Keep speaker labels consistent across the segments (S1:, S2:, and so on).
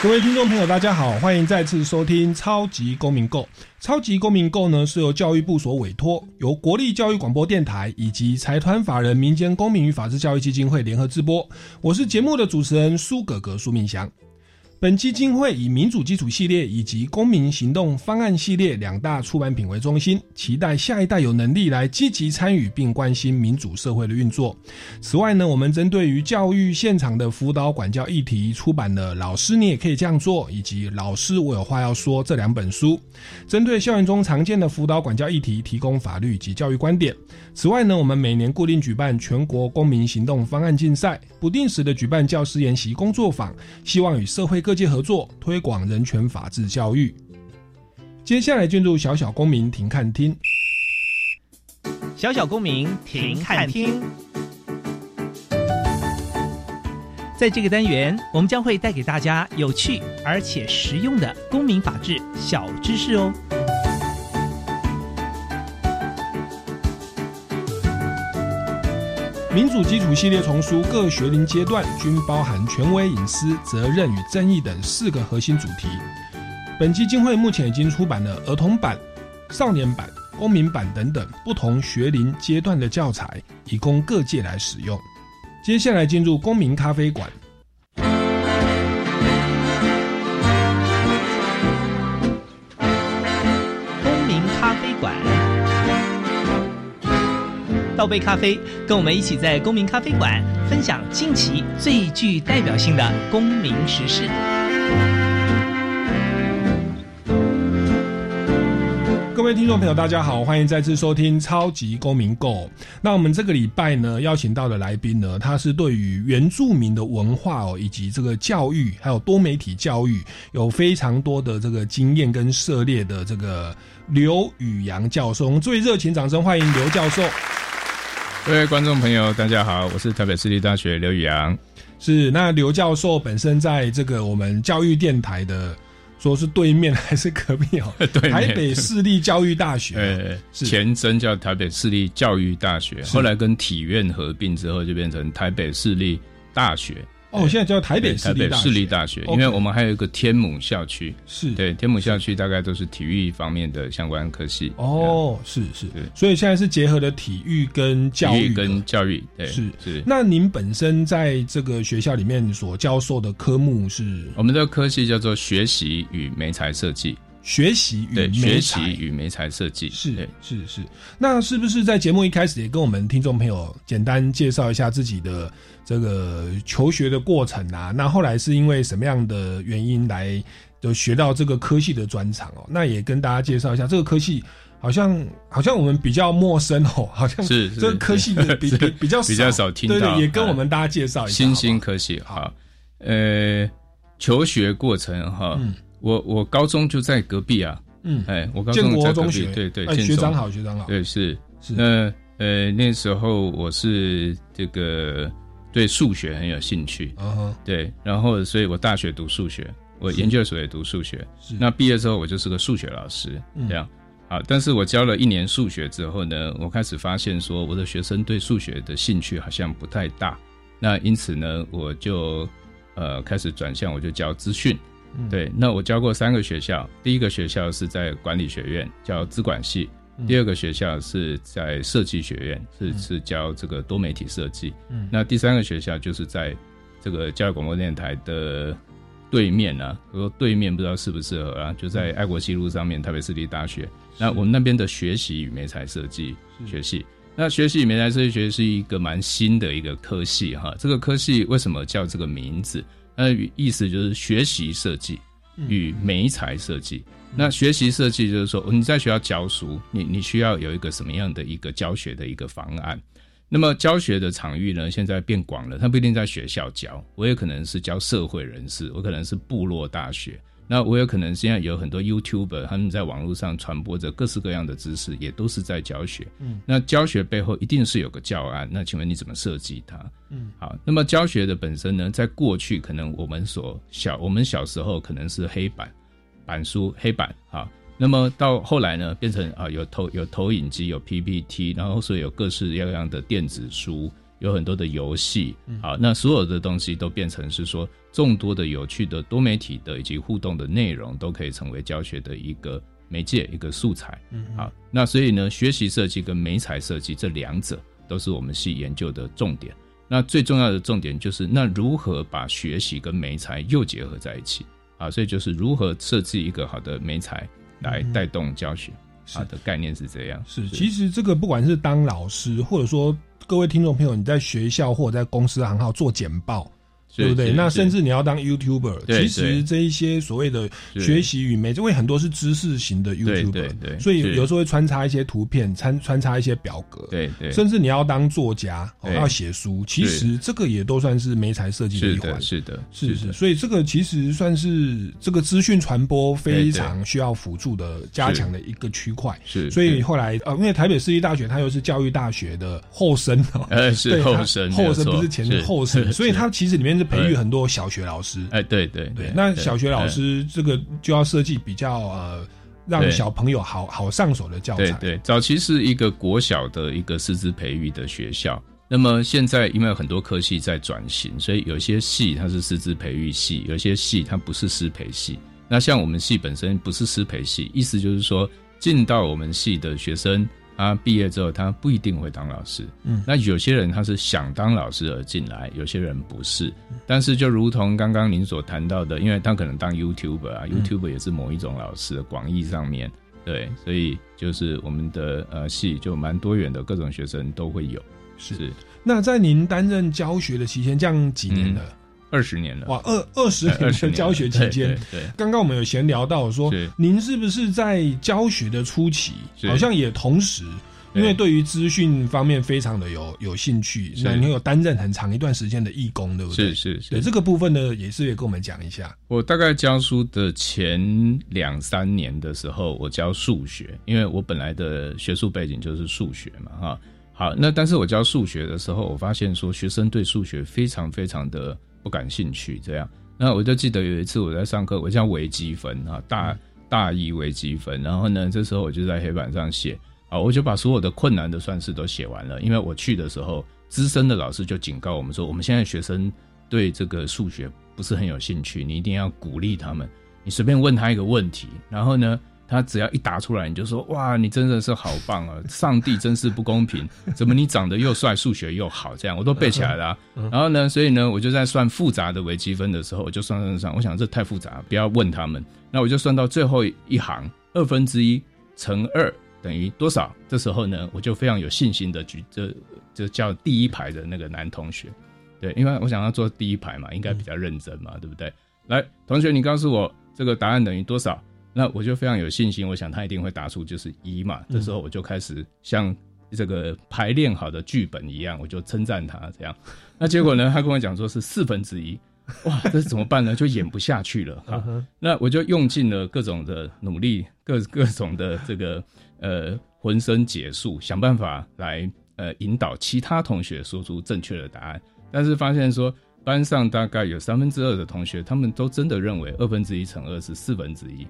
S1: 各位听众朋友，大家好，欢迎再次收听《超级公民购》。《超级公民购》呢是由教育部所委托，由国立教育广播电台以及财团法人民间公民与法治教育基金会联合直播。我是节目的主持人苏格格苏明祥。本基金会以民主基础系列以及公民行动方案系列两大出版品为中心，期待下一代有能力来积极参与并关心民主社会的运作。此外呢，我们针对于教育现场的辅导管教议题，出版了《老师你也可以这样做》以及《老师我有话要说》这两本书，针对校园中常见的辅导管教议题，提供法律及教育观点。此外呢，我们每年固定举办全国公民行动方案竞赛，不定时的举办教师研习工作坊，希望与社会各界合作，推广人权法治教育。接下来进入小小公民庭看厅，
S2: 小小公民庭看厅。在这个单元，我们将会带给大家有趣而且实用的公民法治小知识哦。
S1: 民主基础系列丛书各学龄阶段均包含权威、隐私、责任与正义等四个核心主题。本基金会目前已经出版了儿童版、少年版、公民版等等不同学龄阶段的教材，以供各界来使用。接下来进入公民咖啡馆。
S2: 倒杯咖啡，跟我们一起在公民咖啡馆分享近期最具代表性的公民时事。
S1: 各位听众朋友，大家好，欢迎再次收听《超级公民购》。那我们这个礼拜呢，邀请到的来宾呢，他是对于原住民的文化哦，以及这个教育，还有多媒体教育，有非常多的这个经验跟涉猎的这个刘宇阳教授。我们最热情掌声欢迎刘教授。
S3: 各位观众朋友，大家好，我是台北市立大学刘宇阳。
S1: 是那刘教授本身在这个我们教育电台的。说是对面还是隔壁哦？
S3: 对，
S1: 台北市立教育大学，
S3: 呃，前身叫台北市立教育大学，后来跟体院合并之后，就变成台北市立大学。
S1: 哦，现在叫台北市立
S3: 市立大学，因为我们还有一个天母校区，
S1: 是。
S3: 对天母校区大概都是体育方面的相关科系。
S1: 哦，是是，所以现在是结合了体育跟教育
S3: 跟教育，对，
S1: 是。
S3: 是。
S1: 那您本身在这个学校里面所教授的科目是？
S3: 我们的科系叫做学习与媒材设计。
S1: 学习与
S3: 学习与媒材设计。
S1: 是是是，那是不是在节目一开始也跟我们听众朋友简单介绍一下自己的这个求学的过程啊？那后来是因为什么样的原因来就学到这个科系的专长哦？那也跟大家介绍一下这个科系，好像好像我们比较陌生哦，好像
S3: 是
S1: 这个科系比比比较
S3: 比较少听
S1: 到，对对，也跟我们大家介绍一下
S3: 新兴科系哈，呃，求学过程哈。我我高中就在隔壁啊，嗯，哎，我高中在隔壁，对对，
S1: 学长好，学长好，
S3: 对是。是，那呃那时候我是这个对数学很有兴趣，啊对，然后所以我大学读数学，我研究所也读数学，那毕业之后我就是个数学老师，这样，好，但是我教了一年数学之后呢，我开始发现说我的学生对数学的兴趣好像不太大，那因此呢，我就呃开始转向，我就教资讯。对，那我教过三个学校，第一个学校是在管理学院，叫资管系；第二个学校是在设计学院，是是教这个多媒体设计。嗯，那第三个学校就是在这个教育广播电台的对面啊，我说对面不知道适不适合啊，就在爱国西路上面，台北市立大学。那我们那边的学习与媒材设计学系，那学习与媒材设计学是一个蛮新的一个科系哈。这个科系为什么叫这个名字？那意思就是学习设计与媒材设计。那学习设计就是说，你在学校教书，你你需要有一个什么样的一个教学的一个方案？那么教学的场域呢，现在变广了，它不一定在学校教，我也可能是教社会人士，我可能是部落大学，那我有可能现在有很多 YouTuber，他们在网络上传播着各式各样的知识，也都是在教学。嗯，那教学背后一定是有个教案。那请问你怎么设计它？嗯，好。那么教学的本身呢，在过去可能我们所小我们小时候可能是黑板板书黑板啊，那么到后来呢，变成啊有投有投影机有 PPT，然后所以有各式各样的电子书。有很多的游戏，好，那所有的东西都变成是说众多的有趣的多媒体的以及互动的内容都可以成为教学的一个媒介一个素材，好，那所以呢，学习设计跟媒材设计这两者都是我们系研究的重点。那最重要的重点就是那如何把学习跟媒材又结合在一起啊？所以就是如何设计一个好的媒材来带动教学，好的概念是这样。
S1: 是，其实这个不管是当老师或者说。各位听众朋友，你在学校或者在公司行号做简报。对不对？那甚至你要当 YouTuber，其实这一些所谓的学习与媒，因为很多是知识型的 YouTuber，对所以有时候会穿插一些图片，穿穿插一些表格，
S3: 对对。
S1: 甚至你要当作家，哦要写书，其实这个也都算是媒材设计的一环，
S3: 是的，
S1: 是是。所以这个其实算是这个资讯传播非常需要辅助的加强的一个区块。
S3: 是。
S1: 所以后来呃，因为台北市立大学它又是教育大学的后生
S3: 哦，呃是后生，
S1: 后生不是前后生，所以它其实里面是。培育很多小学老师，
S3: 哎，对对
S1: 对，那小学老师这个就要设计比较呃，让小朋友好好上手的教材。
S3: 对对，早期是一个国小的一个师资培育的学校，那么现在因为很多科系在转型，所以有些系它是师资培育系，有些系它不是师培系。那像我们系本身不是师培系，意思就是说进到我们系的学生。他毕业之后，他不一定会当老师。嗯，那有些人他是想当老师而进来，有些人不是。但是就如同刚刚您所谈到的，因为他可能当 YouTuber 啊，YouTuber 也是某一种老师，广义上面对，所以就是我们的呃系就蛮多元的，各种学生都会有。是。
S1: 那在您担任教学的期间，这样几年了？
S3: 二十年了
S1: 哇，二二十年的教学期间，
S3: 对，
S1: 刚刚我们有闲聊到说，您是不是在教学的初期，好像也同时，因为对于资讯方面非常的有有兴趣，那您有担任很长一段时间的义工，对不对？
S3: 是是是，
S1: 对这个部分呢，也是也跟我们讲一下。
S3: 我大概教书的前两三年的时候，我教数学，因为我本来的学术背景就是数学嘛，哈。好，那但是我教数学的时候，我发现说学生对数学非常非常的。不感兴趣，这样，那我就记得有一次我在上课，我叫微积分啊，大大一微积分，然后呢，这时候我就在黑板上写啊，我就把所有的困难的算式都写完了，因为我去的时候，资深的老师就警告我们说，我们现在学生对这个数学不是很有兴趣，你一定要鼓励他们，你随便问他一个问题，然后呢。他只要一答出来，你就说哇，你真的是好棒啊！上帝真是不公平，怎么你长得又帅，数学又好，这样我都背起来了。然后呢，所以呢，我就在算复杂的微积分的时候，我就算算算，我想这太复杂，不要问他们。那我就算到最后一行，二分之一乘二等于多少？这时候呢，我就非常有信心的举，这这叫第一排的那个男同学，对，因为我想要坐第一排嘛，应该比较认真嘛，对不对？来，同学，你告诉我这个答案等于多少？那我就非常有信心，我想他一定会答出就是一嘛。这时候我就开始像这个排练好的剧本一样，我就称赞他这样。那结果呢，他跟我讲说是四分之一，哇，这怎么办呢？就演不下去了哈。那我就用尽了各种的努力，各各种的这个呃浑身解数，想办法来呃引导其他同学说出正确的答案。但是发现说班上大概有三分之二的同学，他们都真的认为二分之一乘二是四分之一。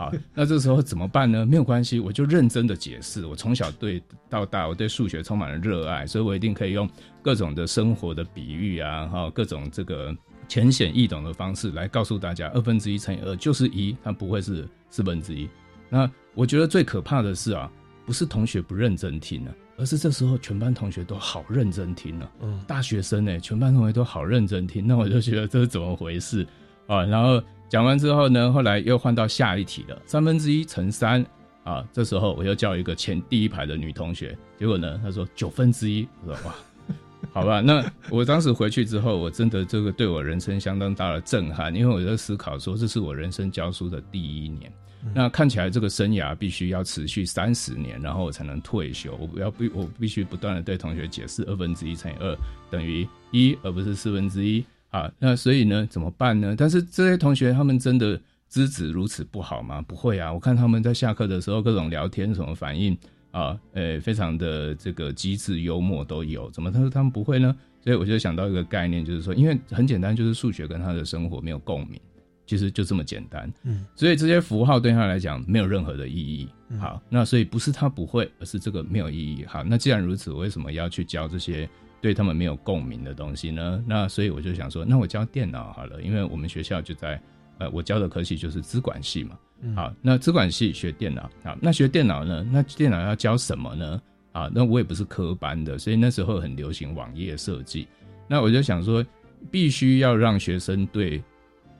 S3: 好，那这时候怎么办呢？没有关系，我就认真的解释。我从小对到大，我对数学充满了热爱，所以我一定可以用各种的生活的比喻啊，哈，各种这个浅显易懂的方式来告诉大家，二分之一乘以二就是一，它不会是四分之一。那我觉得最可怕的是啊，不是同学不认真听了，而是这时候全班同学都好认真听了。嗯，大学生呢，全班同学都好认真听，那我就觉得这是怎么回事啊？然后。讲完之后呢，后来又换到下一题了，三分之一乘三啊，这时候我又叫一个前第一排的女同学，结果呢，她说九分之一，我说哇，好吧，那我当时回去之后，我真的这个对我人生相当大的震撼，因为我在思考说，这是我人生教书的第一年，那看起来这个生涯必须要持续三十年，然后我才能退休，我要必我必须不断的对同学解释二分之一乘以二等于一，而不是四分之一。啊，那所以呢，怎么办呢？但是这些同学他们真的资质如此不好吗？不会啊，我看他们在下课的时候各种聊天什么反应啊，呃，非常的这个机智幽默都有，怎么他说他们不会呢？所以我就想到一个概念，就是说，因为很简单，就是数学跟他的生活没有共鸣，其实就这么简单。嗯，所以这些符号对他来讲没有任何的意义。好，那所以不是他不会，而是这个没有意义。好，那既然如此，我为什么要去教这些对他们没有共鸣的东西呢？那所以我就想说，那我教电脑好了，因为我们学校就在。呃，我教的科系就是资管系嘛。好，那资管系学电脑，好，那学电脑呢？那电脑要教什么呢？啊，那我也不是科班的，所以那时候很流行网页设计。那我就想说，必须要让学生对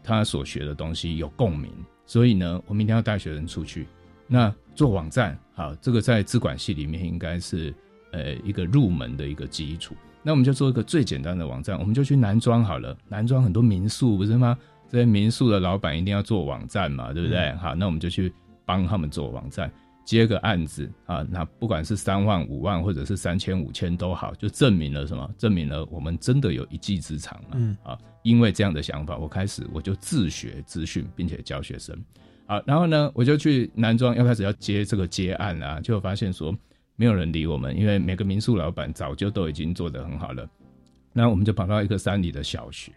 S3: 他所学的东西有共鸣。所以呢，我明天要带学生出去，那做网站，好，这个在资管系里面应该是呃一个入门的一个基础。那我们就做一个最简单的网站，我们就去男装好了。男装很多民宿不是吗？这些民宿的老板一定要做网站嘛，对不对？好，那我们就去帮他们做网站，接个案子啊。那不管是三万、五万，或者是三千、五千都好，就证明了什么？证明了我们真的有一技之长嘛。嗯啊，因为这样的想法，我开始我就自学资讯，并且教学生。好，然后呢，我就去男装要开始要接这个接案啊，就发现说没有人理我们，因为每个民宿老板早就都已经做得很好了。那我们就跑到一个山里的小学。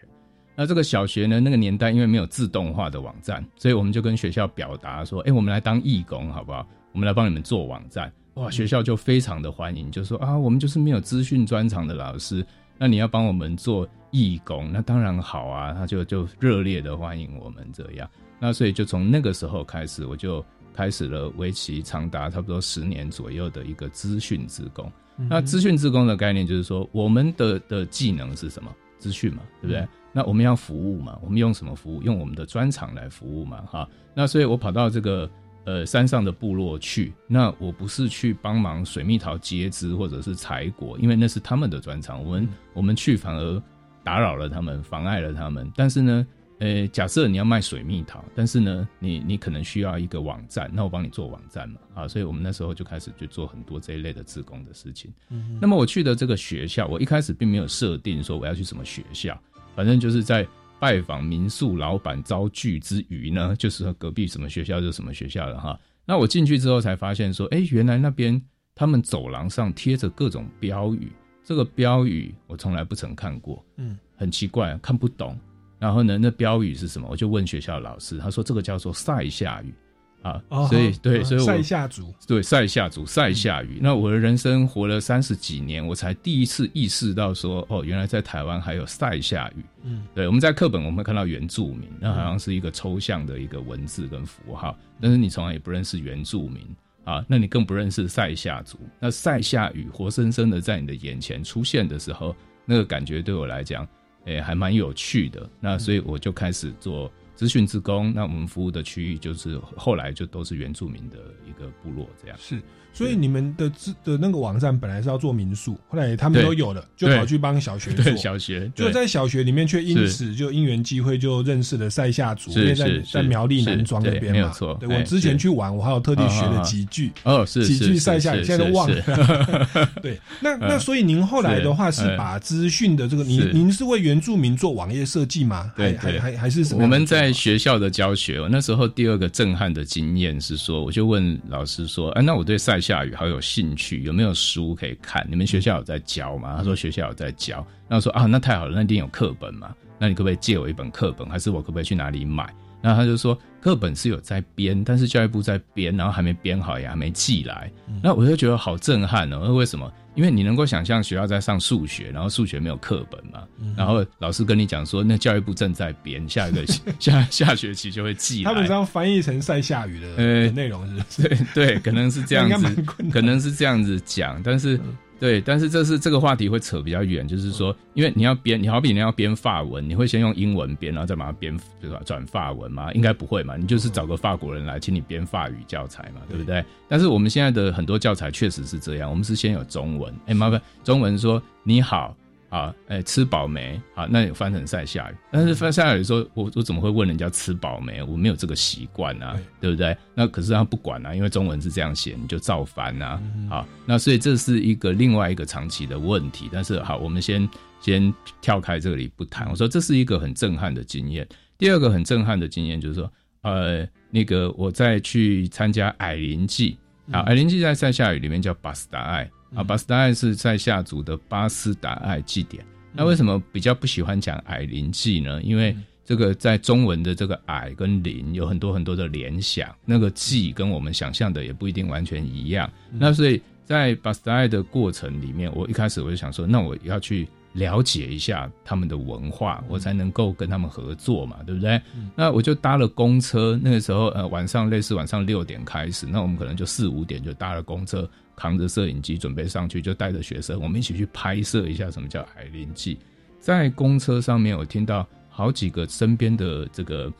S3: 那这个小学呢？那个年代因为没有自动化的网站，所以我们就跟学校表达说：“哎，我们来当义工好不好？我们来帮你们做网站。”哇，学校就非常的欢迎，就说：“啊，我们就是没有资讯专长的老师，那你要帮我们做义工，那当然好啊。”他就就热烈的欢迎我们这样。那所以就从那个时候开始，我就开始了为期长达差不多十年左右的一个资讯自工。那资讯自工的概念就是说，我们的的技能是什么？资讯嘛，对不对？那我们要服务嘛？我们用什么服务？用我们的专长来服务嘛？哈，那所以我跑到这个呃山上的部落去。那我不是去帮忙水蜜桃接枝或者是采果，因为那是他们的专长。我们我们去反而打扰了他们，妨碍了他们。但是呢，呃，假设你要卖水蜜桃，但是呢，你你可能需要一个网站，那我帮你做网站嘛？啊，所以我们那时候就开始去做很多这一类的自工的事情。嗯，那么我去的这个学校，我一开始并没有设定说我要去什么学校。反正就是在拜访民宿老板遭拒之余呢，就是隔壁什么学校就什么学校了哈。那我进去之后才发现说，哎，原来那边他们走廊上贴着各种标语，这个标语我从来不曾看过，嗯，很奇怪，看不懂。然后呢，那标语是什么？我就问学校老师，他说这个叫做塞夏语。啊，所以对，所以我
S1: 塞夏族
S3: 对塞夏族塞夏语。那我的人生活了三十几年，我才第一次意识到说，哦，原来在台湾还有塞夏语。嗯，对，我们在课本我们会看到原住民，那好像是一个抽象的一个文字跟符号，但是你从来也不认识原住民啊，那你更不认识塞夏族。那塞夏语活生生的在你的眼前出现的时候，那个感觉对我来讲，诶，还蛮有趣的。那所以我就开始做。资讯职工，那我们服务的区域就是后来就都是原住民的一个部落这样。
S1: 是。所以你们的资的那个网站本来是要做民宿，后来他们都有了，就跑去帮小学做。
S3: 小学
S1: 就在小学里面，却因此就因缘机会就认识了塞夏族，因为在在苗栗南庄那边嘛。
S3: 没有错。
S1: 对我之前去玩，我还有特地学了几句
S3: 哦，是
S1: 几句塞夏，现在都忘了。对，那 那所以您后来的话是把资讯的这个，您您是为原住民做网页设计吗？
S3: 对，
S1: 还还还是什么？
S3: 我们在学校的教学，那时候第二个震撼的经验是说，我就问老师说，哎，那我对塞。下雨好有兴趣，有没有书可以看？你们学校有在教吗？他说学校有在教。那我说啊，那太好了，那一定有课本嘛？那你可不可以借我一本课本？还是我可不可以去哪里买？然后他就说课本是有在编，但是教育部在编，然后还没编好，也还没寄来。那我就觉得好震撼哦！为什么？因为你能够想象学校在上数学，然后数学没有课本嘛，然后老师跟你讲说，那教育部正在编，下一个 下下学期就会寄
S1: 来。他们这样翻译成晒下雨的呃内容是？
S3: 对对，可能是这样子，可能是这样子讲，但是。对，但是这是这个话题会扯比较远，就是说，因为你要编，你好比你要编法文，你会先用英文编，然后再把它编，对吧？转法文吗？应该不会嘛，你就是找个法国人来，请你编法语教材嘛，对不对？但是我们现在的很多教材确实是这样，我们是先有中文，哎，麻烦中文说你好。啊，哎，吃饱没？好，那翻成晒下雨。但是翻下雨说，我我怎么会问人家吃饱没？我没有这个习惯啊，对不对？那可是他不管啊，因为中文是这样写，你就照翻啊。好，那所以这是一个另外一个长期的问题。但是好，我们先先跳开这里不谈。我说这是一个很震撼的经验。第二个很震撼的经验就是说，呃，那个我再去参加矮灵祭啊，矮灵祭在塞下语里面叫巴斯达艾啊，巴斯达艾是在夏族的巴斯达艾祭典。那为什么比较不喜欢讲矮灵祭呢？因为这个在中文的这个矮跟灵有很多很多的联想，那个祭跟我们想象的也不一定完全一样。那所以在巴斯达艾的过程里面，我一开始我就想说，那我要去。了解一下他们的文化，我才能够跟他们合作嘛，对不对？那我就搭了公车，那个时候呃晚上类似晚上六点开始，那我们可能就四五点就搭了公车，扛着摄影机准备上去，就带着学生，我们一起去拍摄一下什么叫海林记。在公车上面，我听到好几个身边的这个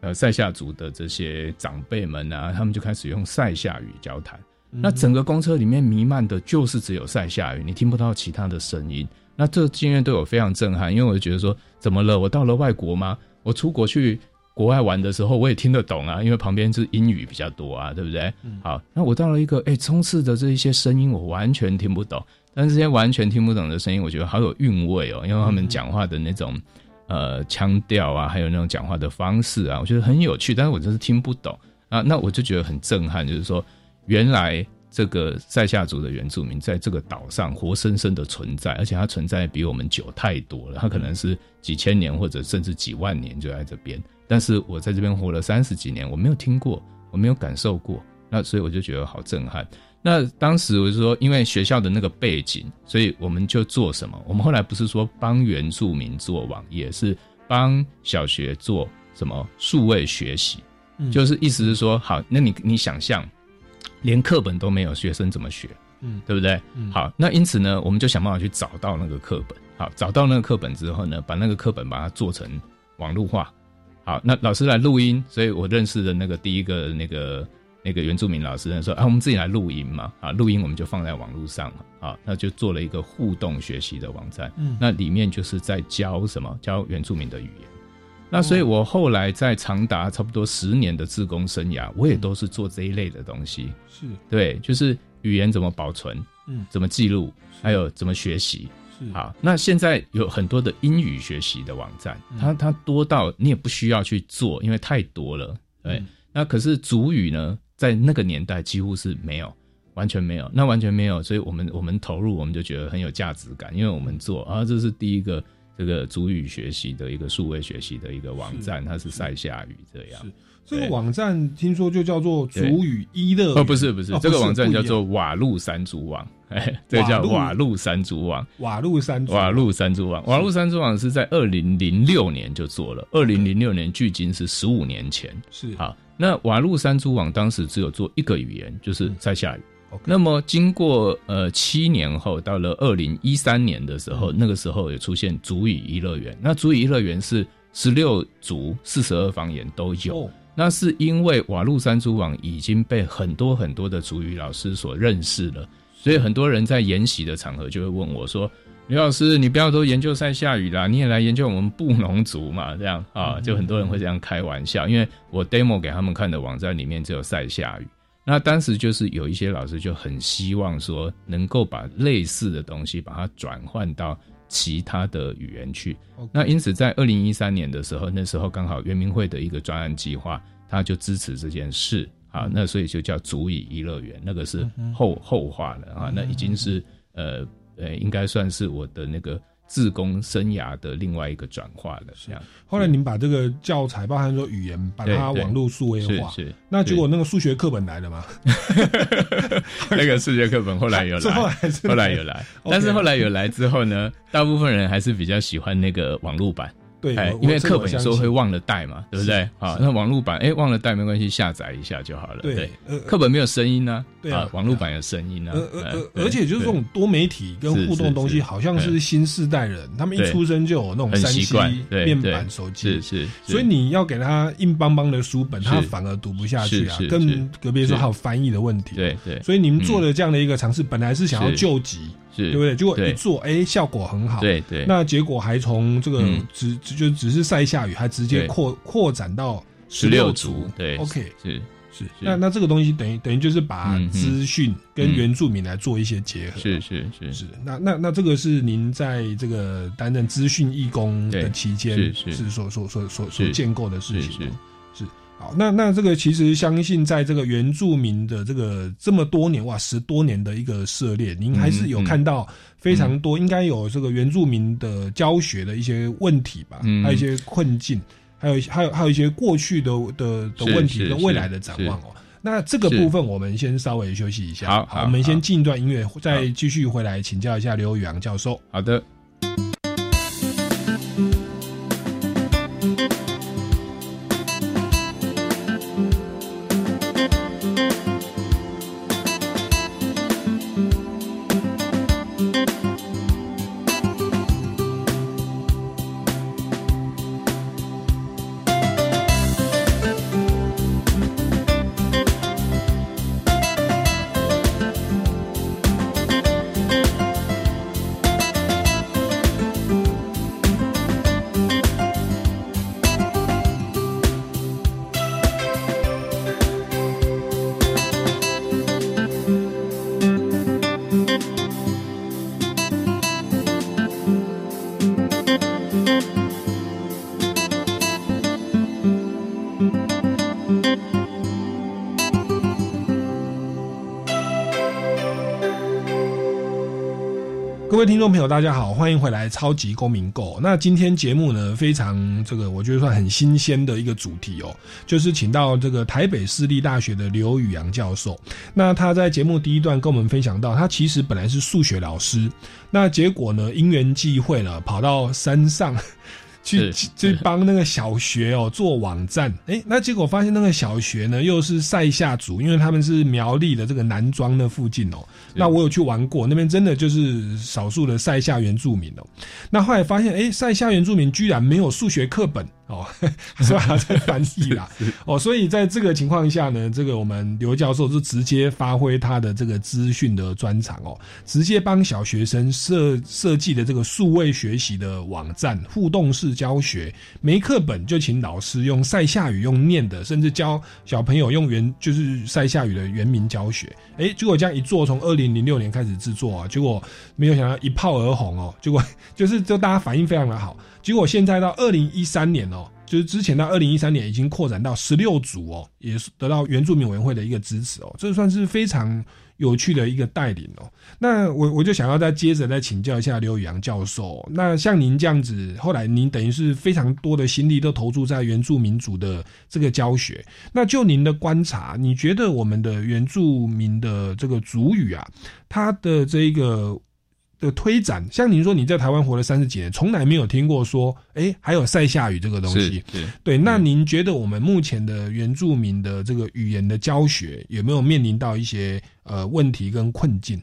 S3: 呃塞夏族的这些长辈们啊，他们就开始用塞夏语交谈。那整个公车里面弥漫的就是只有塞夏语，你听不到其他的声音。那这经验对我非常震撼，因为我就觉得说，怎么了？我到了外国吗？我出国去国外玩的时候，我也听得懂啊，因为旁边是英语比较多啊，对不对？好，那我到了一个哎，充斥着这一些声音，我完全听不懂。但是这些完全听不懂的声音，我觉得好有韵味哦，因为他们讲话的那种呃腔调啊，还有那种讲话的方式啊，我觉得很有趣。但是我就是听不懂啊，那我就觉得很震撼，就是说原来。这个塞夏族的原住民在这个岛上活生生的存在，而且它存在比我们久太多了。它可能是几千年或者甚至几万年就在这边，但是我在这边活了三十几年，我没有听过，我没有感受过，那所以我就觉得好震撼。那当时我就说，因为学校的那个背景，所以我们就做什么？我们后来不是说帮原住民做网页，是帮小学做什么数位学习，就是意思是说，好，那你你想象。连课本都没有，学生怎么学？嗯，对不对？嗯好，那因此呢，我们就想办法去找到那个课本。好，找到那个课本之后呢，把那个课本把它做成网络化。好，那老师来录音，所以我认识的那个第一个那个那个原住民老师说：“啊，我们自己来录音嘛。啊，录音我们就放在网络上嘛。好，那就做了一个互动学习的网站。嗯，那里面就是在教什么？教原住民的语言。那所以，我后来在长达差不多十年的自工生涯，我也都是做这一类的东西。
S1: 是
S3: 对，就是语言怎么保存，嗯，怎么记录，还有怎么学习。是好，那现在有很多的英语学习的网站，它它多到你也不需要去做，因为太多了。对，那可是主语呢，在那个年代几乎是没有，完全没有，那完全没有。所以我们我们投入，我们就觉得很有价值感，因为我们做啊，这是第一个。这个主语学习的一个数位学习的一个网站，它是塞夏语这样。是
S1: 这个网站听说就叫做主语一乐
S3: 哦，不是不是，这个网站叫做瓦路山竹网，哎，这个叫瓦路山竹网。
S1: 瓦路山
S3: 瓦路山竹网，瓦路山竹网是在二零零六年就做了，二零零六年距今是十五年前。
S1: 是
S3: 好，那瓦路山竹网当时只有做一个语言，就是塞夏语。那么经过呃七年后，到了二零一三年的时候，那个时候也出现足语一乐园。那足语一乐园是十六族四十二方言都有。那是因为瓦路山猪网已经被很多很多的主语老师所认识了，所以很多人在研习的场合就会问我说：“刘老师，你不要都研究塞夏语啦，你也来研究我们布农族嘛？”这样啊，就很多人会这样开玩笑，因为我 demo 给他们看的网站里面只有塞夏语。那当时就是有一些老师就很希望说，能够把类似的东西把它转换到其他的语言去。那因此在二零一三年的时候，那时候刚好圆明会的一个专案计划，他就支持这件事啊。那所以就叫足以一乐园，那个是后后话了啊。那已经是呃呃，应该算是我的那个。自工生涯的另外一个转化的这样。
S1: 后来您把这个教材，包含说语言，把它网络数位化，
S3: 是。
S1: 那结果那个数学课本来了吗？
S3: 那个数学课本后来有来，后来有来，但是后来有来之后呢，大部分人还是比较喜欢那个网络版。
S1: 对，
S3: 因为课本有时候会忘了带嘛，对不对？啊，那网络版哎忘了带没关系，下载一下就好了。对，课本没有声音呢，对啊，网络版有声音呢。
S1: 而而而且就是这种多媒体跟互动的东西，好像是新世代人，他们一出生就有那种三 C 面板手机，
S3: 是是。
S1: 所以你要给他硬邦邦的书本，他反而读不下去啊。更隔壁说还有翻译的问题。
S3: 对对。
S1: 所以你们做了这样的一个尝试，本来是想要救急。
S3: 是，
S1: 对不对？结果一做，哎，效果很好。
S3: 对对。
S1: 那结果还从这个只就只是晒下雨，还直接扩扩展到十六族。
S3: 对
S1: ，OK，
S3: 是是。
S1: 那那这个东西等于等于就是把资讯跟原住民来做一些结合。
S3: 是是是
S1: 是。那那那这个是您在这个担任资讯义工的期间是所所所所所建构的事情。是。好，那那这个其实相信在这个原住民的这个这么多年哇十多年的一个涉猎，您还是有看到非常多，应该有这个原住民的教学的一些问题吧，还有一些困境，还有还有还有一些过去的的的问题跟未来的展望哦。那这个部分我们先稍微休息一下，
S3: 好，
S1: 我们先进一段音乐，再继续回来请教一下刘宇阳教授。
S3: 好的。
S1: 位听众朋友，大家好，欢迎回来《超级公民购》。那今天节目呢，非常这个，我觉得算很新鲜的一个主题哦，就是请到这个台北私立大学的刘宇阳教授。那他在节目第一段跟我们分享到，他其实本来是数学老师，那结果呢，因缘际会了，跑到山上。去去帮那个小学哦做网站，哎，那结果发现那个小学呢又是塞夏族，因为他们是苗栗的这个南庄那附近哦。那我有去玩过，那边真的就是少数的塞夏原住民哦。那后来发现，哎，塞夏原住民居然没有数学课本。哦，是吧？在翻译啦。哦，所以在这个情况下呢，这个我们刘教授就直接发挥他的这个资讯的专长哦，直接帮小学生设设计的这个数位学习的网站，互动式教学，没课本就请老师用塞夏语用念的，甚至教小朋友用原就是塞夏语的原名教学。哎，结果这样一做，从二零零六年开始制作啊，结果没有想到一炮而红哦，结果 就是就大家反应非常的好。结果现在到二零一三年哦，就是之前到二零一三年已经扩展到十六组哦，也是得到原住民委员会的一个支持哦，这算是非常有趣的一个带领哦。那我我就想要再接着再请教一下刘宇阳教授，那像您这样子，后来您等于是非常多的心力都投注在原住民族的这个教学，那就您的观察，你觉得我们的原住民的这个族语啊，它的这一个。的推展，像您说你在台湾活了三十几年，从来没有听过说，哎，还有塞下语这个东西。对，那您觉得我们目前的原住民的这个语言的教学有没有面临到一些呃问题跟困境？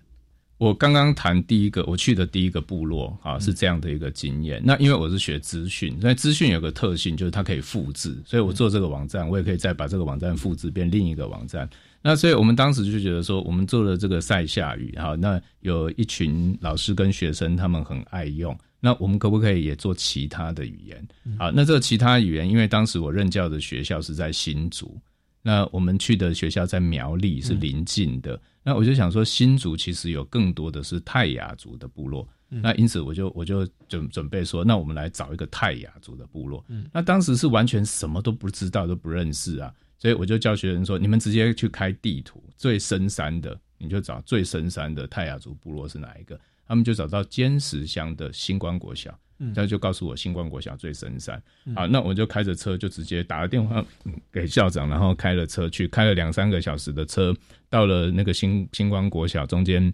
S3: 我刚刚谈第一个，我去的第一个部落啊，是这样的一个经验。那因为我是学资讯，那资讯有个特性就是它可以复制，所以我做这个网站，我也可以再把这个网站复制变另一个网站。那所以我们当时就觉得说，我们做了这个塞夏语，哈，那有一群老师跟学生他们很爱用，那我们可不可以也做其他的语言？好，那这个其他语言，因为当时我任教的学校是在新竹，那我们去的学校在苗栗是邻近的。那我就想说，新竹其实有更多的是泰雅族的部落，那因此我就我就准准备说，那我们来找一个泰雅族的部落。那当时是完全什么都不知道，都不认识啊，所以我就教学生说，你们直接去开地图，最深山的你就找最深山的泰雅族部落是哪一个，他们就找到尖石乡的星光国小。他就告诉我星光国小最深山，好，那我就开着车就直接打了电话给校长，然后开了车去，开了两三个小时的车，到了那个星星光国小中间，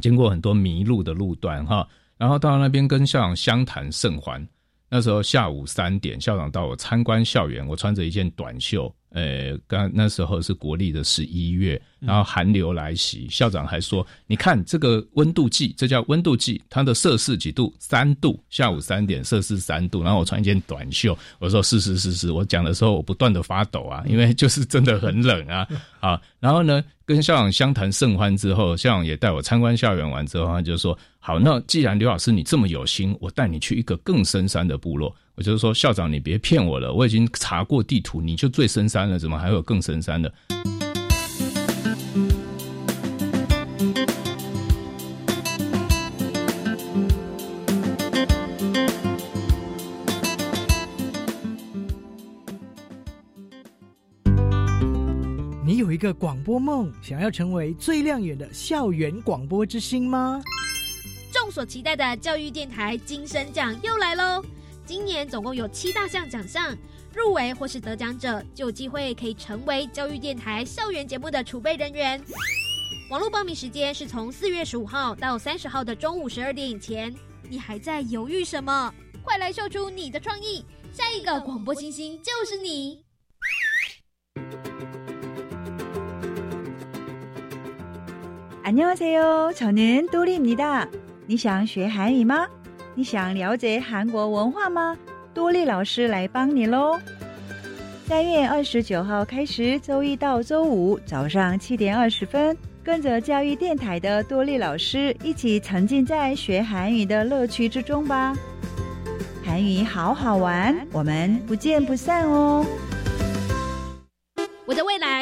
S3: 经过很多迷路的路段哈，然后到那边跟校长相谈甚欢。那时候下午三点，校长到我参观校园，我穿着一件短袖。呃，刚那时候是国历的十一月，然后寒流来袭，校长还说：“你看这个温度计，这叫温度计，它的摄氏几度？三度。下午三点，摄氏三度。然后我穿一件短袖，我说：是是是是。我讲的时候，我不断的发抖啊，因为就是真的很冷啊 啊。然后呢，跟校长相谈甚欢之后，校长也带我参观校园完之后，他就说：好，那既然刘老师你这么有心，我带你去一个更深山的部落。”我就是说，校长，你别骗我了，我已经查过地图，你就最深山了，怎么还有更深山的？
S4: 你有一个广播梦，想要成为最亮眼的校园广播之星吗？
S5: 众所期待的教育电台金声奖又来喽！今年总共有七大项奖项，入围或是得奖者就有机会可以成为教育电台校园节目的储备人员。网络报名时间是从四月十五号到三十号的中午十二点以前。你还在犹豫什么？快来秀出你的创意！下一个广播星星就是你。
S6: 안녕하세요저는도리입니다你想学韩语吗？ 你想了解韩国文化吗？多利老师来帮你喽！三月二十九号开始，周一到周五早上七点二十分，跟着教育电台的多利老师一起沉浸在学韩语的乐趣之中吧。韩语好好玩，我们不见不散哦！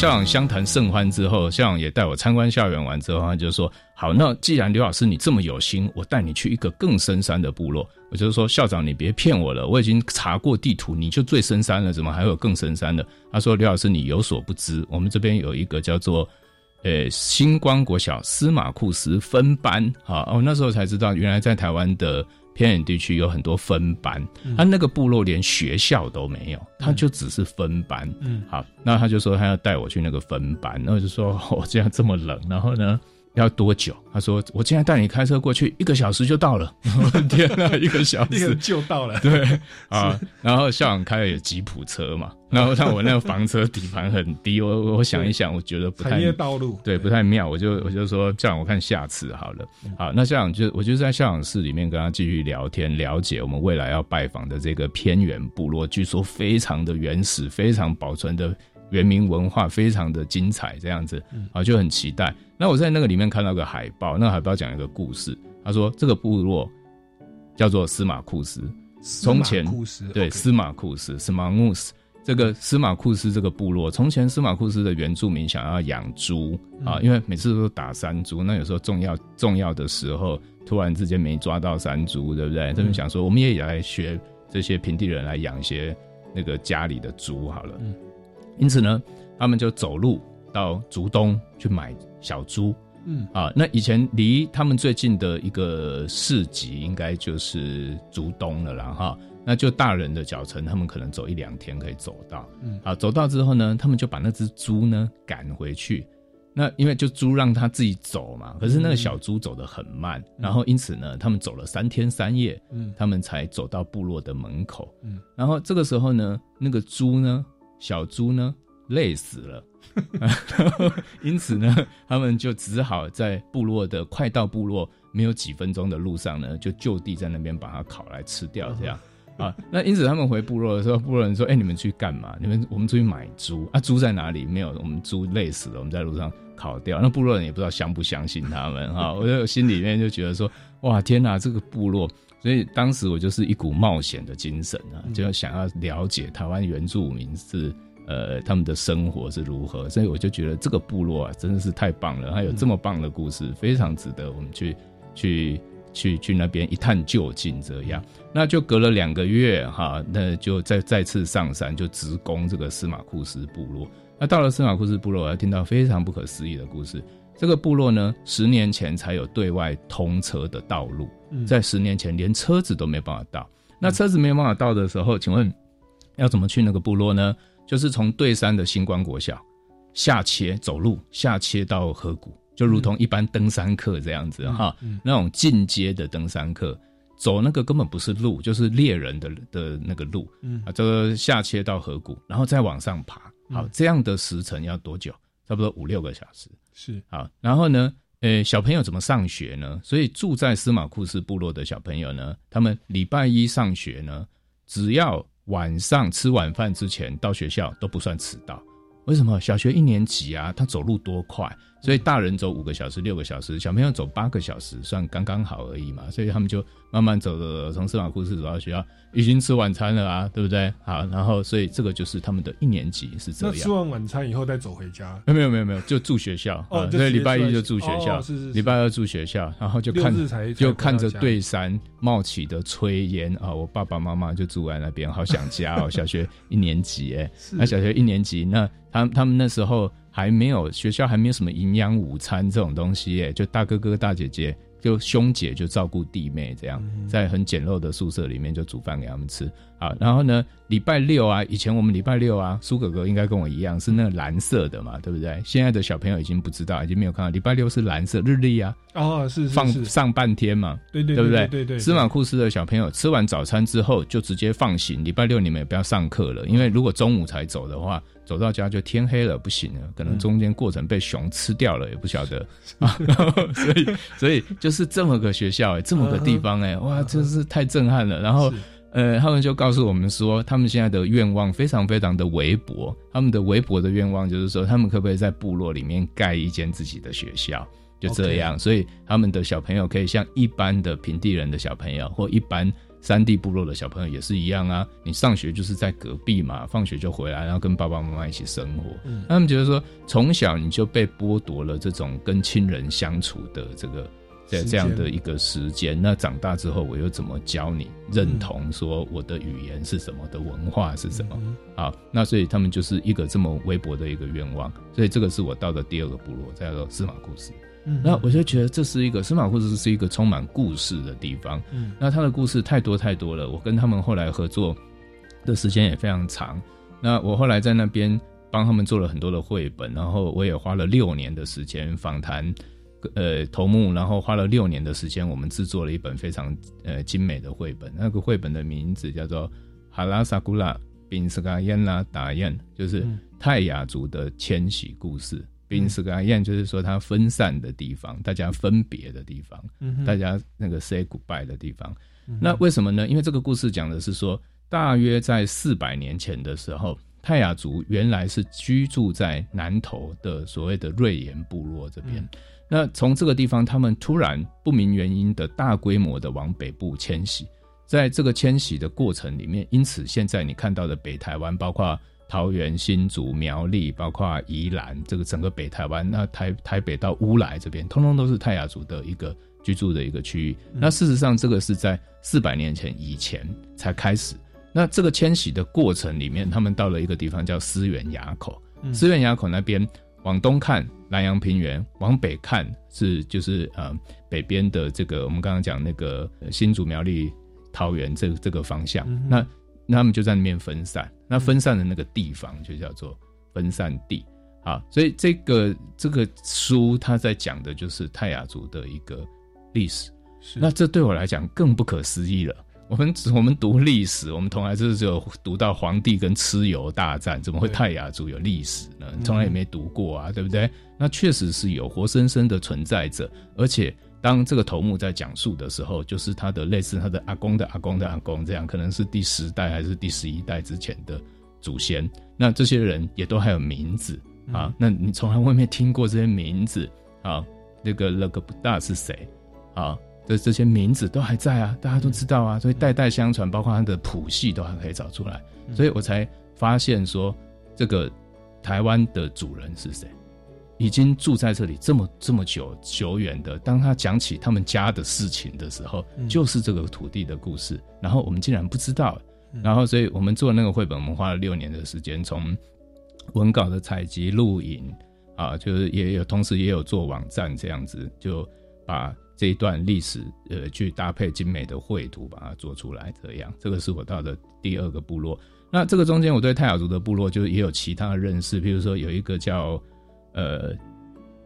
S3: 校长相谈甚欢之后，校长也带我参观校园完之后，他就说：“好，那既然刘老师你这么有心，我带你去一个更深山的部落。”我就说：“校长，你别骗我了，我已经查过地图，你就最深山了，怎么还有更深山的？”他说：“刘老师，你有所不知，我们这边有一个叫做呃星光国小司马库斯分班啊，哦，那时候才知道，原来在台湾的。”偏远地区有很多分班，他那个部落连学校都没有，他就只是分班。嗯，好，那他就说他要带我去那个分班，然后就说我这样这么冷，然后呢？要多久？他说：“我今天带你开车过去，一个小时就到了。”天哪，一个小时
S1: 就到了。
S3: 对 啊，然后校长开的吉普车嘛，然后像我那个房车底盘很低，我我想一想，我觉得不太
S1: 道路
S3: 对不太妙，我就我就说校长，我看下次好了。好，那校长就我就在校长室里面跟他继续聊天，了解我们未来要拜访的这个偏远部落，据说非常的原始，非常保存的。原民文化非常的精彩，这样子啊，就很期待。那我在那个里面看到个海报，那个海报讲一个故事。他说这个部落叫做司马库斯，从前对司马库斯，司马库斯这个司马库斯这个部落，从前司马库斯的原住民想要养猪啊，因为每次都打山猪，那有时候重要重要的时候，突然之间没抓到山猪，对不对？他们想说，我们也来学这些平地人来养一些那个家里的猪好了。因此呢，他们就走路到竹东去买小猪。嗯啊，那以前离他们最近的一个市集，应该就是竹东了啦。哈，那就大人的脚程，他们可能走一两天可以走到。嗯，好，走到之后呢，他们就把那只猪呢赶回去。那因为就猪让它自己走嘛，可是那个小猪走得很慢，然后因此呢，他们走了三天三夜，嗯，他们才走到部落的门口。嗯，然后这个时候呢，那个猪呢。小猪呢累死了，因此呢，他们就只好在部落的快到部落没有几分钟的路上呢，就就地在那边把它烤来吃掉。这样啊，那因此他们回部落的时候，部落人说：“哎，你们去干嘛？你们我们出去买猪啊？猪在哪里？没有，我们猪累死了，我们在路上烤掉。”那部落人也不知道相不相信他们哈，我就心里面就觉得说：“哇，天哪，这个部落！”所以当时我就是一股冒险的精神啊，就想要了解台湾原住民是呃他们的生活是如何，所以我就觉得这个部落啊真的是太棒了，还有这么棒的故事，非常值得我们去去去去那边一探究竟。这样，那就隔了两个月哈，那就再再次上山，就直攻这个司马库斯部落。那到了司马库斯部落，我要听到非常不可思议的故事。这个部落呢，十年前才有对外通车的道路，在十年前连车子都没办法到。那车子没有办法到的时候，请问要怎么去那个部落呢？就是从对山的星光国小下切走路下切到河谷，就如同一般登山客这样子哈，那种进阶的登山客走那个根本不是路，就是猎人的的那个路，啊，这个下切到河谷，然后再往上爬，好，这样的时程要多久？差不多五六个小时。
S1: 是
S3: 好，然后呢，呃，小朋友怎么上学呢？所以住在司马库斯部落的小朋友呢，他们礼拜一上学呢，只要晚上吃晚饭之前到学校都不算迟到。为什么？小学一年级啊，他走路多快。所以大人走五个小时、六个小时，小朋友走八个小时，算刚刚好而已嘛。所以他们就慢慢走走，从司马库斯走到学校，已经吃晚餐了啊，对不对？好，然后所以这个就是他们的一年级是这样。
S1: 那吃完晚餐以后再走回家？
S3: 没有没有没有，就住学校啊。所以礼拜一就住学校，礼拜二住学校，然后就看就看着对山冒起的炊烟啊。我爸爸妈妈就住在那边，好想家哦。小学一年级哎，那小学一年级，那他他们那时候。还没有学校还没有什么营养午餐这种东西耶，就大哥哥大姐姐就兄姐就照顾弟妹这样，在很简陋的宿舍里面就煮饭给他们吃。好，然后呢，礼拜六啊，以前我们礼拜六啊，苏哥哥应该跟我一样是那个蓝色的嘛，对不对？现在的小朋友已经不知道，已经没有看到礼拜六是蓝色日历啊。
S1: 哦，是
S3: 放上半天嘛，
S1: 对对
S3: 对不对？
S1: 对对。
S3: 司马库斯的小朋友吃完早餐之后就直接放行，礼拜六你们也不要上课了，因为如果中午才走的话，走到家就天黑了，不行了，可能中间过程被熊吃掉了，也不晓得啊。所以，所以就是这么个学校哎，这么个地方哎，哇，真是太震撼了。然后。呃，他们就告诉我们说，他们现在的愿望非常非常的微薄。他们的微薄的愿望就是说，他们可不可以在部落里面盖一间自己的学校？就这样，所以他们的小朋友可以像一般的平地人的小朋友，或一般山地部落的小朋友也是一样啊。你上学就是在隔壁嘛，放学就回来，然后跟爸爸妈妈一起生活。他们觉得说，从小你就被剥夺了这种跟亲人相处的这个。在这样的一个时间，那长大之后我又怎么教你认同说我的语言是什么的文化是什么？好，那所以他们就是一个这么微薄的一个愿望，所以这个是我到的第二个部落，叫做司马库斯。那我就觉得这是一个司马库斯是一个充满故事的地方。嗯，那他的故事太多太多了，我跟他们后来合作的时间也非常长。那我后来在那边帮他们做了很多的绘本，然后我也花了六年的时间访谈。呃，头目，然后花了六年的时间，我们制作了一本非常呃精美的绘本。那个绘本的名字叫做《哈拉萨古拉宾斯嘎燕拉达燕》，就是泰雅族的迁徙故事。宾斯嘎燕就是说它分散的地方，大家分别的地方，大家那个 say goodbye 的地方。那为什么呢？因为这个故事讲的是说，大约在四百年前的时候，泰雅族原来是居住在南投的所谓的瑞岩部落这边。那从这个地方，他们突然不明原因的大规模的往北部迁徙，在这个迁徙的过程里面，因此现在你看到的北台湾，包括桃园、新竹、苗栗，包括宜兰，这个整个北台湾，那台台北到乌来这边，通通都是泰雅族的一个居住的一个区域。那事实上，这个是在四百年前以前才开始。那这个迁徙的过程里面，他们到了一个地方叫思源垭口，思源垭口那边。往东看南洋平原，往北看是就是呃北边的这个我们刚刚讲那个新竹苗栗桃园这这个方向，那那他们就在那边分散，那分散的那个地方就叫做分散地，啊，所以这个这个书他在讲的就是泰雅族的一个历史，那这对我来讲更不可思议了。我们我们读历史，我们从来就是只有读到皇帝跟蚩尤大战，怎么会泰雅族有历史呢？从来也没读过啊，对不对？那确实是有活生生的存在着，而且当这个头目在讲述的时候，就是他的类似他的阿公的阿公的阿公这样，可能是第十代还是第十一代之前的祖先。那这些人也都还有名字啊，那你从来未没听过这些名字啊？那个勒格布大是谁啊？的这些名字都还在啊，大家都知道啊，所以代代相传，包括它的谱系都还可以找出来，所以我才发现说，这个台湾的主人是谁，已经住在这里这么这么久久远的。当他讲起他们家的事情的时候，就是这个土地的故事，然后我们竟然不知道，然后所以我们做那个绘本，我们花了六年的时间，从文稿的采集、录影。啊，就是也有同时也有做网站这样子，就把这一段历史呃去搭配精美的绘图把它做出来，这样这个是我到的第二个部落。那这个中间我对泰雅族的部落就也有其他的认识，比如说有一个叫呃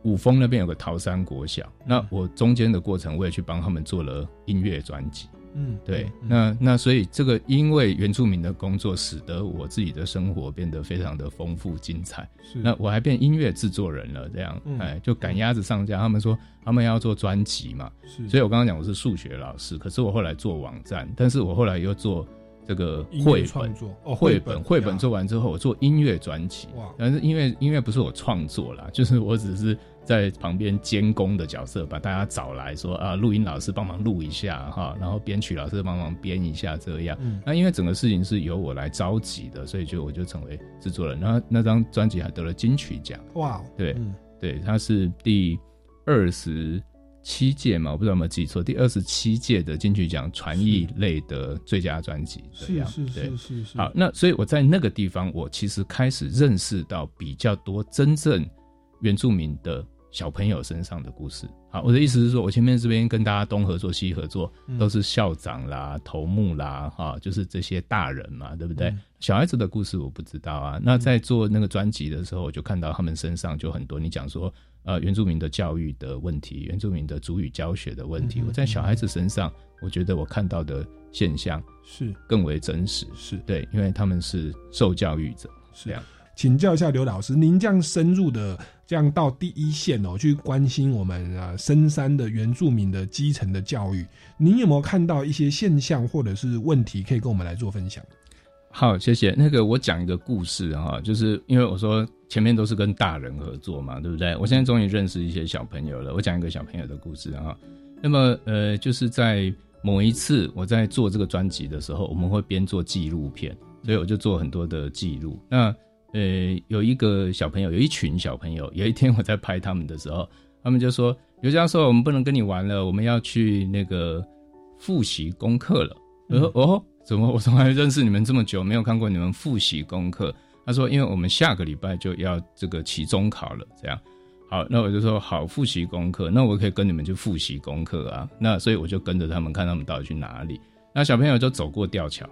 S3: 五峰那边有个桃山国小，那我中间的过程我也去帮他们做了音乐专辑。
S1: 嗯，
S3: 对，那那所以这个因为原住民的工作，使得我自己的生活变得非常的丰富精彩。
S1: 是，
S3: 那我还变音乐制作人了，这样，哎，就赶鸭子上架。他们说他们要做专辑嘛，
S1: 是，
S3: 所以我刚刚讲我是数学老师，可是我后来做网站，但是我后来又做这个绘本，
S1: 哦，
S3: 绘本，绘本做完之后，我做音乐专辑。哇，但是音乐音乐不是我创作啦，就是我只是。在旁边监工的角色，把大家找来说啊，录音老师帮忙录一下哈，然后编曲老师帮忙编一下这样。那因为整个事情是由我来召集的，所以就我就成为制作人。然后那张专辑还得了金曲奖。
S1: 哇，
S3: 对，对，它是第二十七届嘛，我不知道有没有记错，第二十七届的金曲奖传艺类的最佳专辑。
S1: 是是是是是。
S3: 好，那所以我在那个地方，我其实开始认识到比较多真正原住民的。小朋友身上的故事，好，我的意思是说，我前面这边跟大家东合作西合作，都是校长啦、头目啦，哈，就是这些大人嘛，对不对？小孩子的故事我不知道啊。那在做那个专辑的时候，我就看到他们身上就很多。你讲说，呃，原住民的教育的问题，原住民的主语教学的问题，我在小孩子身上，我觉得我看到的现象
S1: 是
S3: 更为真实，
S1: 是
S3: 对，因为他们是受教育者，
S1: 是这样。请教一下刘老师，您这样深入的这样到第一线哦，去关心我们啊深山的原住民的基层的教育，您有没有看到一些现象或者是问题可以跟我们来做分享？
S3: 好，谢谢。那个我讲一个故事哈，就是因为我说前面都是跟大人合作嘛，对不对？我现在终于认识一些小朋友了。我讲一个小朋友的故事哈。那么呃，就是在某一次我在做这个专辑的时候，我们会边做纪录片，所以我就做很多的记录。那呃，有一个小朋友，有一群小朋友。有一天我在拍他们的时候，他们就说：“刘教授，我们不能跟你玩了，我们要去那个复习功课了。”我说：“哦，怎么？我从来认识你们这么久，没有看过你们复习功课。”他说：“因为我们下个礼拜就要这个期中考了，这样。”好，那我就说：“好，复习功课，那我可以跟你们去复习功课啊。”那所以我就跟着他们，看他们到底去哪里。那小朋友就走过吊桥。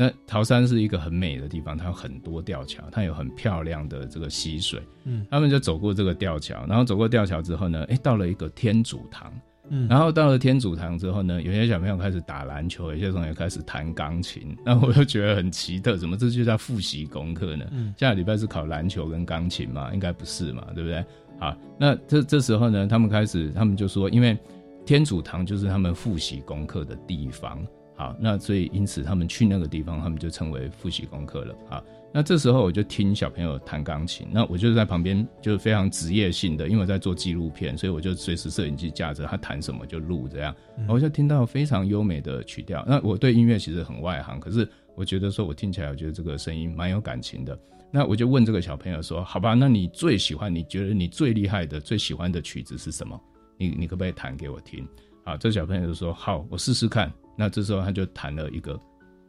S3: 那桃山是一个很美的地方，它有很多吊桥，它有很漂亮的这个溪水。嗯，他们就走过这个吊桥，然后走过吊桥之后呢，哎，到了一个天主堂。嗯，然后到了天主堂之后呢，有些小朋友开始打篮球，有些同学开始弹钢琴。那我就觉得很奇特，怎么这就叫复习功课呢？嗯，下个礼拜是考篮球跟钢琴嘛？应该不是嘛，对不对？好，那这这时候呢，他们开始，他们就说，因为天主堂就是他们复习功课的地方。好，那所以因此他们去那个地方，他们就称为复习功课了。好，那这时候我就听小朋友弹钢琴，那我就在旁边，就是非常职业性的，因为我在做纪录片，所以我就随时摄影机架着，他弹什么就录这样，我就听到非常优美的曲调。那我对音乐其实很外行，可是我觉得说我听起来，我觉得这个声音蛮有感情的。那我就问这个小朋友说：“好吧，那你最喜欢，你觉得你最厉害的、最喜欢的曲子是什么？你你可不可以弹给我听？”啊，这小朋友就说：“好，我试试看。”那这时候他就弹了一个《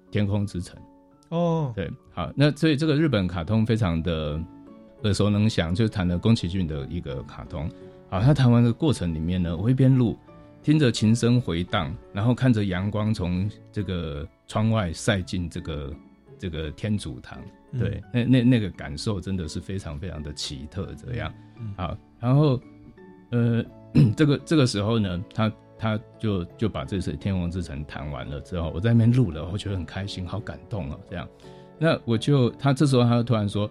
S3: 天空之城》
S1: 哦，
S3: 对，好，那所以这个日本卡通非常的耳熟能详，就弹了宫崎骏的一个卡通。好，他弹完的过程里面呢，我一边录，听着琴声回荡，然后看着阳光从这个窗外晒进这个这个天主堂，对，那那那个感受真的是非常非常的奇特，这样。好，然后呃，这个这个时候呢，他。他就就把这首《天王之城》弹完了之后，我在那边录了，我觉得很开心，好感动哦。这样，那我就他这时候他就突然说：“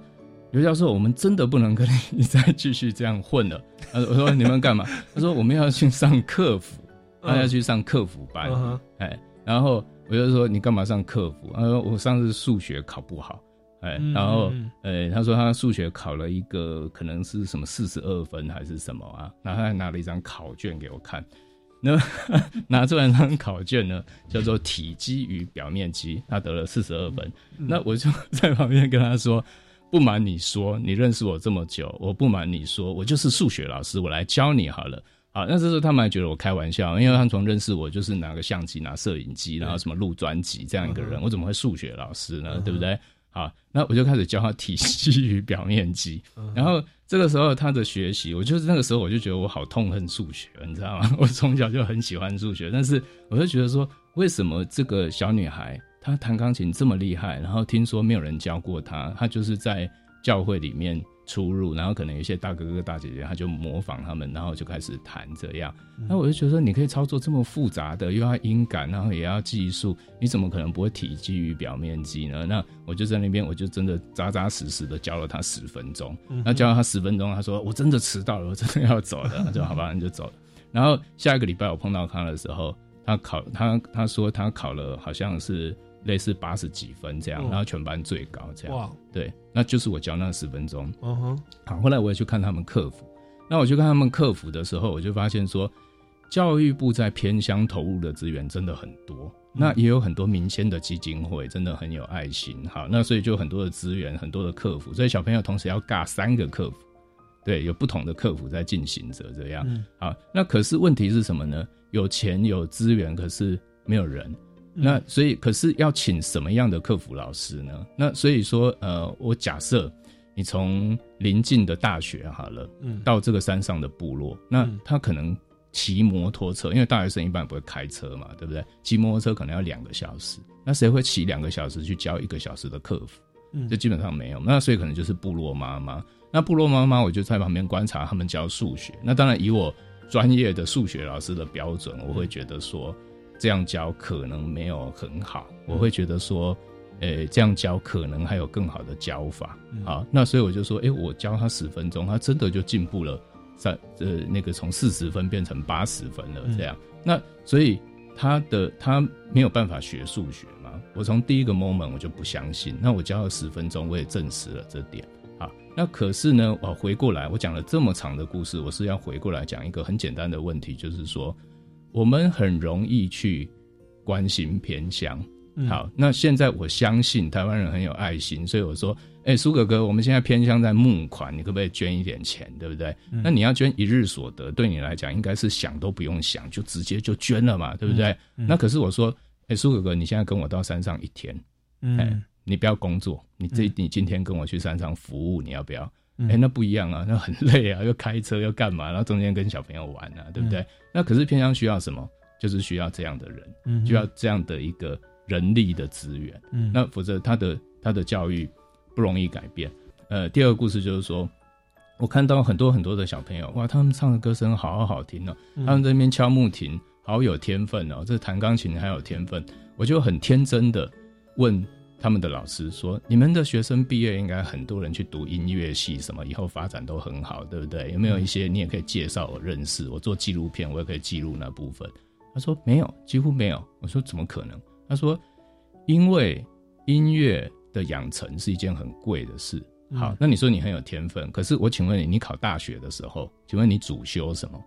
S3: 刘教授，我们真的不能跟你再继续这样混了。”他说：“我说你们干嘛？”他说：“我们要去上客服，他要去上客服班。”哎，然后我就说：“你干嘛上客服？”他说：“我上次数学考不好。”哎，然后，呃，他说他数学考了一个可能是什么四十二分还是什么啊？然后他还拿了一张考卷给我看。那 拿出来张考卷呢，叫做体积与表面积，他得了四十二分。那我就在旁边跟他说：“不瞒你说，你认识我这么久，我不瞒你说，我就是数学老师，我来教你好了。”好，那这时候他们还觉得我开玩笑，因为他们从认识我就是拿个相机、拿摄影机，然后什么录专辑这样一个人，我怎么会数学老师呢？对不对？好，那我就开始教他体积与表面积。然后这个时候他的学习，我就是那个时候我就觉得我好痛恨数学，你知道吗？我从小就很喜欢数学，但是我就觉得说，为什么这个小女孩她弹钢琴这么厉害，然后听说没有人教过她，她就是在教会里面。出入，然后可能有些大哥哥大姐姐，他就模仿他们，然后就开始弹这样。那我就觉得，你可以操作这么复杂的，又要音感，然后也要技术，你怎么可能不会体积与表面积呢？那我就在那边，我就真的扎扎实实的教了他十分钟。那教了他十分钟，他说我真的迟到了，我真的要走了。就好吧，你就走了。然后下一个礼拜我碰到他的时候，他考他他说他考了好像是。类似八十几分这样，然后全班最高这样。哇，对，那就是我教那十分钟。嗯哼，好，后来我也去看他们客服。那我去看他们客服的时候，我就发现说，教育部在偏乡投入的资源真的很多。那也有很多民间的基金会，真的很有爱心。好，那所以就很多的资源，很多的客服。所以小朋友同时要尬三个客服，对，有不同的客服在进行着这样。好，那可是问题是什么呢？有钱有资源，可是没有人。那所以，可是要请什么样的客服老师呢？那所以说，呃，我假设你从临近的大学好了，嗯，到这个山上的部落，那他可能骑摩托车，因为大学生一般不会开车嘛，对不对？骑摩托车可能要两个小时，那谁会骑两个小时去教一个小时的客服？嗯，这基本上没有。那所以可能就是部落妈妈。那部落妈妈，我就在旁边观察他们教数学。那当然，以我专业的数学老师的标准，我会觉得说。这样教可能没有很好，我会觉得说，呃，这样教可能还有更好的教法好，那所以我就说，哎，我教他十分钟，他真的就进步了，在呃那个从四十分变成八十分了。这样，那所以他的他没有办法学数学嘛？我从第一个 moment 我就不相信。那我教了十分钟，我也证实了这点好，那可是呢，我回过来，我讲了这么长的故事，我是要回过来讲一个很简单的问题，就是说。我们很容易去关心偏乡，好，那现在我相信台湾人很有爱心，所以我说，哎，苏哥哥，我们现在偏乡在募款，你可不可以捐一点钱，对不对？那你要捐一日所得，对你来讲应该是想都不用想，就直接就捐了嘛，对不对？那可是我说，哎，苏哥哥，你现在跟我到山上一天，嗯，你不要工作，你这你今天跟我去山上服务，你要不要？哎，那不一样啊，那很累啊，又开车又干嘛，然后中间跟小朋友玩啊，对不对？那可是偏乡需要什么？就是需要这样的人，嗯需要这样的一个人力的资源。嗯，那否则他的他的教育不容易改变。呃，第二个故事就是说，我看到很多很多的小朋友，哇，他们唱的歌声好好听哦，他们这边敲木琴好有天分哦，这弹钢琴还有天分，我就很天真的问。他们的老师说：“你们的学生毕业应该很多人去读音乐系，什么以后发展都很好，对不对？有没有一些你也可以介绍我认识？我做纪录片，我也可以记录那部分。”他说：“没有，几乎没有。”我说：“怎么可能？”他说：“因为音乐的养成是一件很贵的事。好，那你说你很有天分，可是我请问你，你考大学的时候，请问你主修什么？”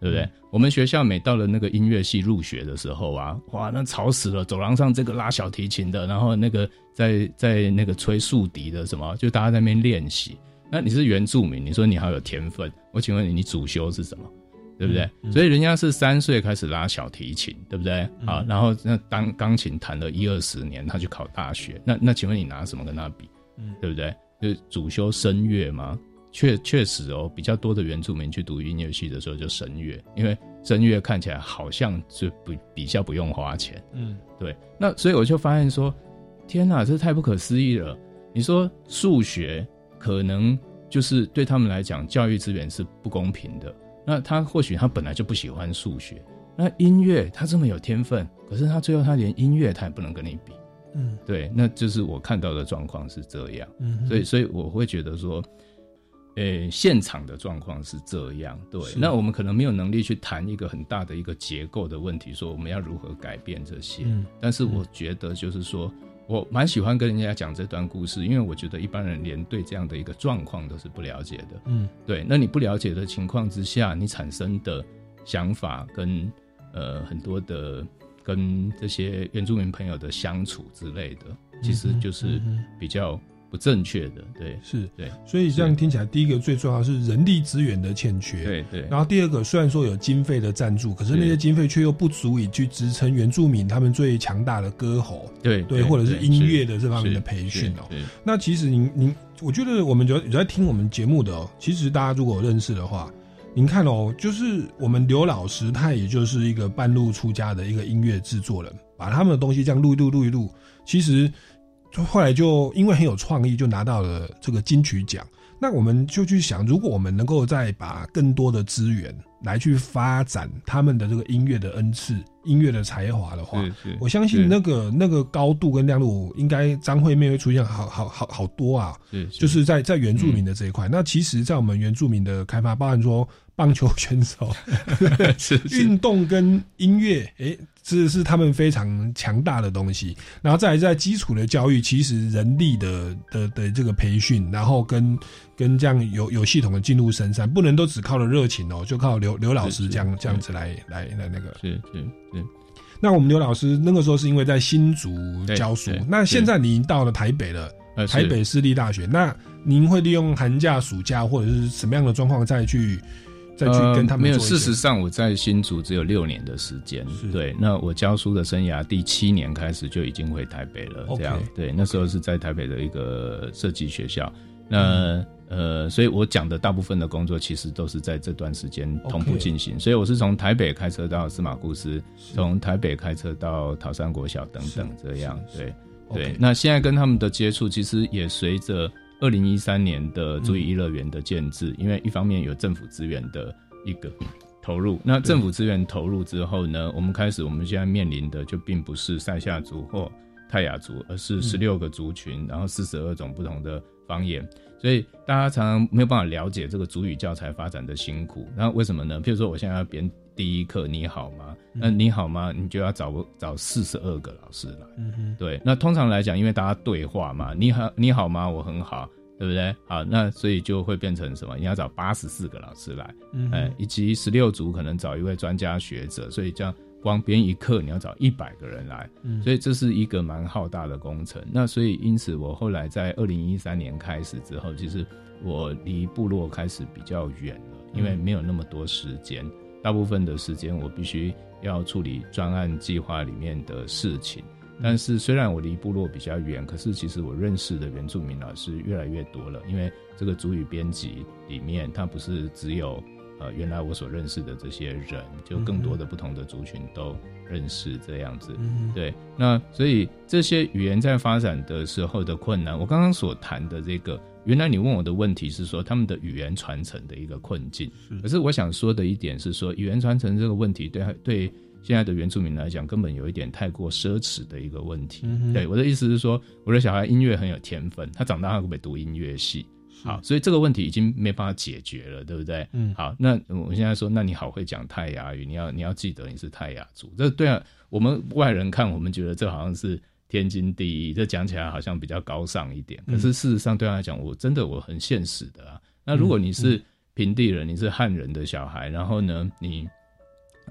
S3: 对不对？我们学校每到了那个音乐系入学的时候啊，哇，那吵死了！走廊上这个拉小提琴的，然后那个在在那个吹竖笛的，什么，就大家在那边练习。那你是原住民，你说你好有天分，我请问你，你主修是什么？对不对？所以人家是三岁开始拉小提琴，对不对？啊，然后那当钢琴弹了一二十年，他去考大学。那那请问你拿什么跟他比？嗯，对不对？就是主修声乐吗？确确实哦，比较多的原住民去读音乐系的时候就声乐，因为声乐看起来好像就不比较不用花钱。嗯，对。那所以我就发现说，天哪，这太不可思议了！你说数学可能就是对他们来讲，教育资源是不公平的。那他或许他本来就不喜欢数学，那音乐他这么有天分，可是他最后他连音乐他也不能跟你比。嗯，对，那就是我看到的状况是这样。嗯，所以所以我会觉得说。呃，现场的状况是这样，对。那我们可能没有能力去谈一个很大的一个结构的问题，说我们要如何改变这些。嗯。但是我觉得，就是说我蛮喜欢跟人家讲这段故事，因为我觉得一般人连对这样的一个状况都是不了解的。嗯。对，那你不了解的情况之下，你产生的想法跟呃很多的跟这些原住民朋友的相处之类的，其实就是比较。不正确的，对，
S1: 是，
S3: 对，
S1: 所以这样听起来，第一个最重要是人力资源的欠缺，
S3: 对对。
S1: 然后第二个，虽然说有经费的赞助，可是那些经费却又不足以去支撑原住民他们最强大的歌喉，
S3: 对
S1: 对，或者是音乐的这方面的培训哦。那其实您您，我觉得我们有有在听我们节目的哦，其实大家如果认识的话，您看哦，就是我们刘老师，他也就是一个半路出家的一个音乐制作人，把他们的东西这样录一录录一录，其实。就后来就因为很有创意，就拿到了这个金曲奖。那我们就去想，如果我们能够再把更多的资源来去发展他们的这个音乐的恩赐、音乐的才华的话，我相信那个那个高度跟亮度，应该张惠妹会出现好好好好多啊。就是在在原住民的这一块。那其实，在我们原住民的开发，包含说棒球选手、运动跟音乐，哎。这是他们非常强大的东西，然后再来在基础的教育，其实人力的的的这个培训，然后跟跟这样有有系统的进入深山，不能都只靠了热情哦，就靠刘刘老师这样这样子来来来那个。
S3: 是是是。
S1: 那我们刘老师那个时候是因为在新竹教书，那现在你已经到了台北了，台北私立大学，那您会利用寒假、暑假或者是什么样的状况再去？再去跟他们
S3: 没有。事实上，我在新竹只有六年的时间。对，那我教书的生涯第七年开始就已经回台北了。这样，对，那时候是在台北的一个设计学校。那呃，所以我讲的大部分的工作其实都是在这段时间同步进行。所以我是从台北开车到司马库斯，从台北开车到桃山国小等等这样。对对，那现在跟他们的接触，其实也随着。二零一三年的注意一乐园的建制，因为一方面有政府资源的一个投入，那政府资源投入之后呢，我们开始我们现在面临的就并不是塞夏族或泰雅族，而是十六个族群，然后四十二种不同的方言，所以大家常常没有办法了解这个主语教材发展的辛苦。那为什么呢？譬如说我现在要编第一课，你好吗？那你好吗？你就要找找四十二个老师来。嗯哼，对。那通常来讲，因为大家对话嘛，你好，你好吗？我很好，对不对？好，那所以就会变成什么？你要找八十四个老师来，哎，以及十六组可能找一位专家学者，所以这样光编一课你要找一百个人来，所以这是一个蛮浩大的工程。那所以因此，我后来在二零一三年开始之后，其实我离部落开始比较远了，因为没有那么多时间。大部分的时间我必须要处理专案计划里面的事情，但是虽然我离部落比较远，可是其实我认识的原住民老师越来越多了。因为这个主语编辑里面，它不是只有呃原来我所认识的这些人，就更多的不同的族群都认识这样子。对，那所以这些语言在发展的时候的困难，我刚刚所谈的这个。原来你问我的问题是说他们的语言传承的一个困境，可是我想说的一点是说语言传承这个问题对对现在的原住民来讲根本有一点太过奢侈的一个问题。对我的意思是说，我的小孩音乐很有天分，他长大会不会读音乐系？好，所以这个问题已经没办法解决了，对不对？嗯，好，那我现在说，那你好会讲泰雅语，你要你要记得你是泰雅族，这对啊，我们外人看我们觉得这好像是。天经地义，这讲起来好像比较高尚一点，可是事实上对他来讲，我真的我很现实的啊。那如果你是平地人，你是汉人的小孩，然后呢，你，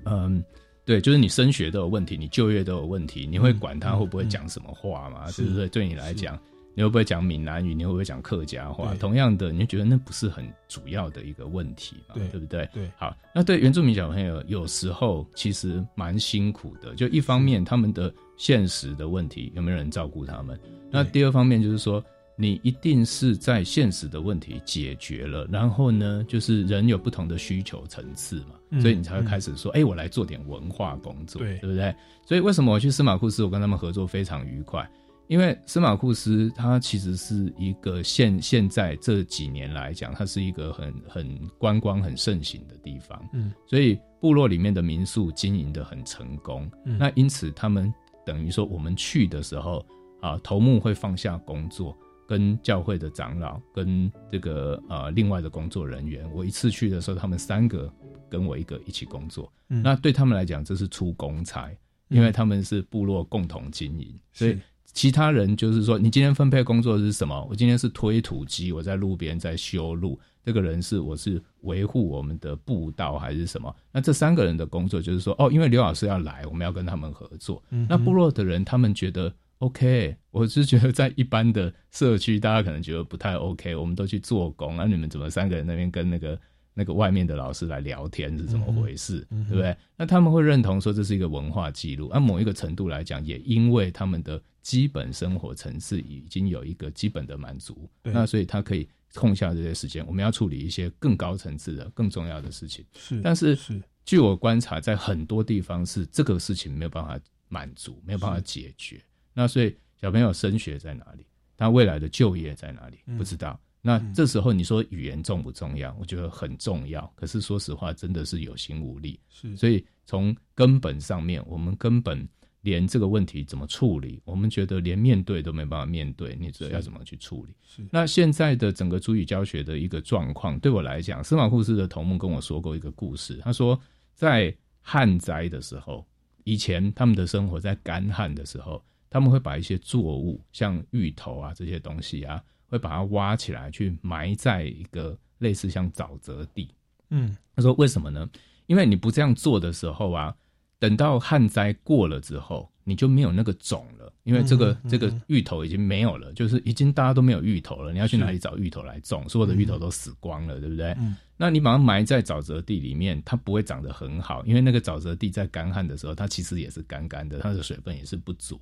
S3: 嗯，对，就是你升学都有问题，你就业都有问题，你会管他会不会讲什么话吗？是不是？对你来讲。你会不会讲闽南语？你会不会讲客家话？同样的，你就觉得那不是很主要的一个问题嘛？对不对？
S1: 对，
S3: 好，那对原住民小朋友，有时候其实蛮辛苦的。就一方面，他们的现实的问题有没有人照顾他们？那第二方面就是说，你一定是在现实的问题解决了，然后呢，就是人有不同的需求层次嘛，所以你才会开始说，哎，我来做点文化工作，对不对？所以为什么我去司马库斯，我跟他们合作非常愉快？因为司马库斯，它其实是一个现现在这几年来讲，它是一个很很观光很盛行的地方，嗯，所以部落里面的民宿经营的很成功，嗯，那因此他们等于说我们去的时候啊，头目会放下工作，跟教会的长老跟这个呃另外的工作人员，我一次去的时候，他们三个跟我一个一起工作，嗯，那对他们来讲这是出公差，因为他们是部落共同经营，所以。其他人就是说，你今天分配工作是什么？我今天是推土机，我在路边在修路。这个人是我是维护我们的步道还是什么？那这三个人的工作就是说，哦，因为刘老师要来，我们要跟他们合作。那部落的人他们觉得，OK，我是觉得在一般的社区，大家可能觉得不太 OK，我们都去做工，那你们怎么三个人那边跟那个那个外面的老师来聊天是怎么回事，对不对？那他们会认同说这是一个文化记录，按某一个程度来讲，也因为他们的基本生活层次已经有一个基本的满足，那所以他可以空下这些时间，我们要处理一些更高层次的、更重要的事情。
S1: 是，
S3: 但是
S1: 是
S3: 据我观察，在很多地方是这个事情没有办法满足，没有办法解决。那所以小朋友升学在哪里？他未来的就业在哪里？不知道。那这时候你说语言重不重要？我觉得很重要。可是说实话，真的是有心无力。
S1: 是，
S3: 所以从根本上面，我们根本连这个问题怎么处理，我们觉得连面对都没办法面对。你知道要怎么去处理？
S1: 是。
S3: 那现在的整个主语教学的一个状况，对我来讲，司马库斯的头目跟我说过一个故事。他说，在旱灾的时候，以前他们的生活在干旱的时候。他们会把一些作物，像芋头啊这些东西啊，会把它挖起来去埋在一个类似像沼泽地。
S1: 嗯，
S3: 他说为什么呢？因为你不这样做的时候啊，等到旱灾过了之后，你就没有那个种了，因为这个这个芋头已经没有了，就是已经大家都没有芋头了。你要去哪里找芋头来种？所有的芋头都死光了，对不对？
S1: 嗯，
S3: 那你把它埋在沼泽地里面，它不会长得很好，因为那个沼泽地在干旱的时候，它其实也是干干的，它的水分也是不足。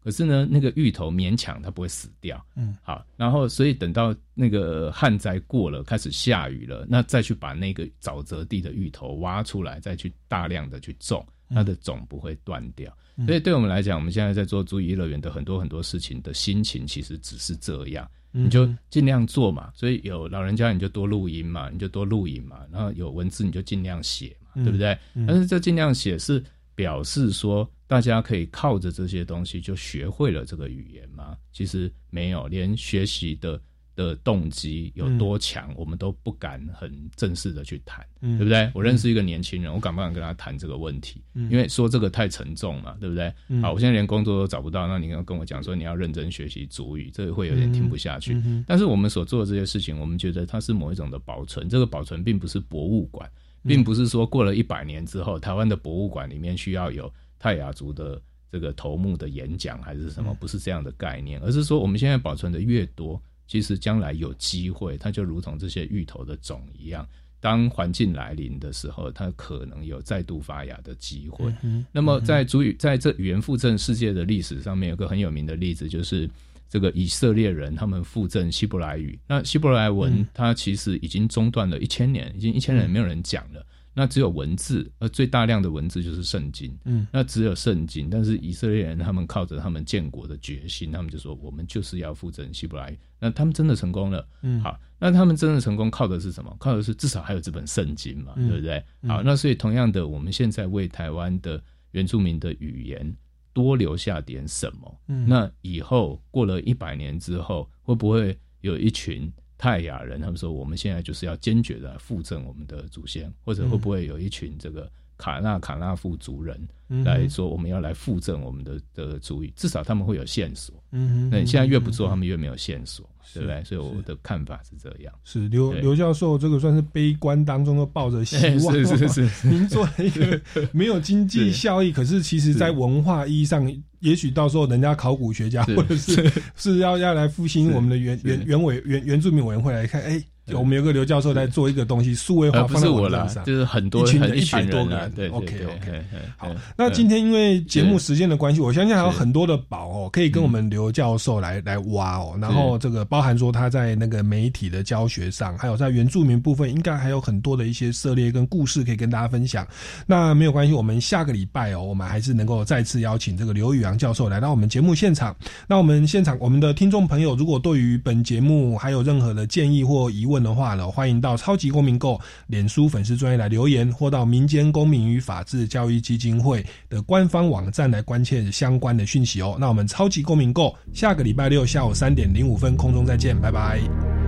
S3: 可是呢，那个芋头勉强它不会死掉，
S1: 嗯，
S3: 好，然后所以等到那个旱灾过了，开始下雨了，那再去把那个沼泽地的芋头挖出来，再去大量的去种，它的种不会断掉。所以对我们来讲，我们现在在做注意乐园的很多很多事情的心情，其实只是这样，你就尽量做嘛。所以有老人家你就多录音嘛，你就多录影嘛，然后有文字你就尽量写嘛，对不对？但是这尽量写是表示说。大家可以靠着这些东西就学会了这个语言吗？其实没有，连学习的的动机有多强，我们都不敢很正式的去谈，对不对？我认识一个年轻人，我敢不敢跟他谈这个问题？因为说这个太沉重了，对不对？好，我现在连工作都找不到，那你要跟我讲说你要认真学习主语，这个会有点听不下去。但是我们所做的这些事情，我们觉得它是某一种的保存，这个保存并不是博物馆，并不是说过了一百年之后，台湾的博物馆里面需要有。泰雅族的这个头目的演讲还是什么，不是这样的概念，而是说我们现在保存的越多，其实将来有机会，它就如同这些芋头的种一样，当环境来临的时候，它可能有再度发芽的机会。那么在主语在这语言复振世界的历史上面，有个很有名的例子，就是这个以色列人他们复振希伯来语。那希伯来文它其实已经中断了一千年，已经一千年没有人讲了。那只有文字，而最大量的文字就是圣经。
S1: 嗯，
S3: 那只有圣经，但是以色列人他们靠着他们建国的决心，他们就说我们就是要复振希伯来。那他们真的成功了。
S1: 嗯，
S3: 好，那他们真的成功靠的是什么？靠的是至少还有这本圣经嘛，对不对？好，那所以同样的，我们现在为台湾的原住民的语言多留下点什么？
S1: 嗯，
S3: 那以后过了一百年之后，会不会有一群？泰雅人，他们说我们现在就是要坚决的复振我们的祖先，或者会不会有一群这个卡纳卡纳夫族人来说我们要来复振我们的的族语？至少他们会有线索。
S1: 嗯，
S3: 那你现在越不做，他们越没有线索。对不对？所以我的看法是这样。
S1: 是刘刘教授，这个算是悲观当中都抱着希望。
S3: 是 是是，
S1: 您做一个没有经济 效益，可是其实在文化意义上，也许到时候人家考古学家或者是 是要要来复兴我们的原原原委原原住民委员会来看，哎。我们有个刘教授在做一个东西，数位化放在网站上，
S3: 就是很多
S1: 一群人
S3: 一
S1: 百多
S3: 人。
S1: 对
S3: ，OK
S1: OK。好，那今天因为节目时间的关系，我相信还有很多的宝哦，可以跟我们刘教授来来挖哦。然后这个包含说他在那个媒体的教学上，还有在原住民部分，应该还有很多的一些涉猎跟故事可以跟大家分享。那没有关系，我们下个礼拜哦，我们还是能够再次邀请这个刘宇阳教授来到我们节目现场。那我们现场我们的听众朋友，如果对于本节目还有任何的建议或疑问的话呢，欢迎。到超级公民购脸书粉丝专业来留言，或到民间公民与法治教育基金会的官方网站来关切相关的讯息哦。那我们超级公民购下个礼拜六下午三点零五分空中再见，拜拜。